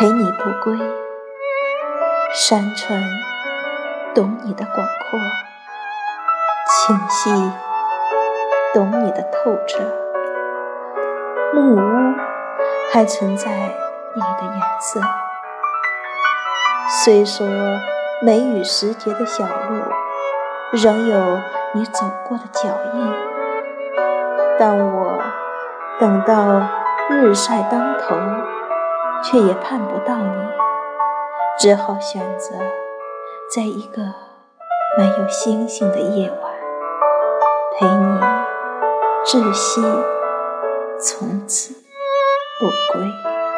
陪你不归，山川懂你的广阔，清溪懂你的透彻，木屋还存在你的颜色。虽说梅雨时节的小路，仍有你走过的脚印，但我等到日晒当头。却也盼不到你，只好选择在一个没有星星的夜晚，陪你窒息，从此不归。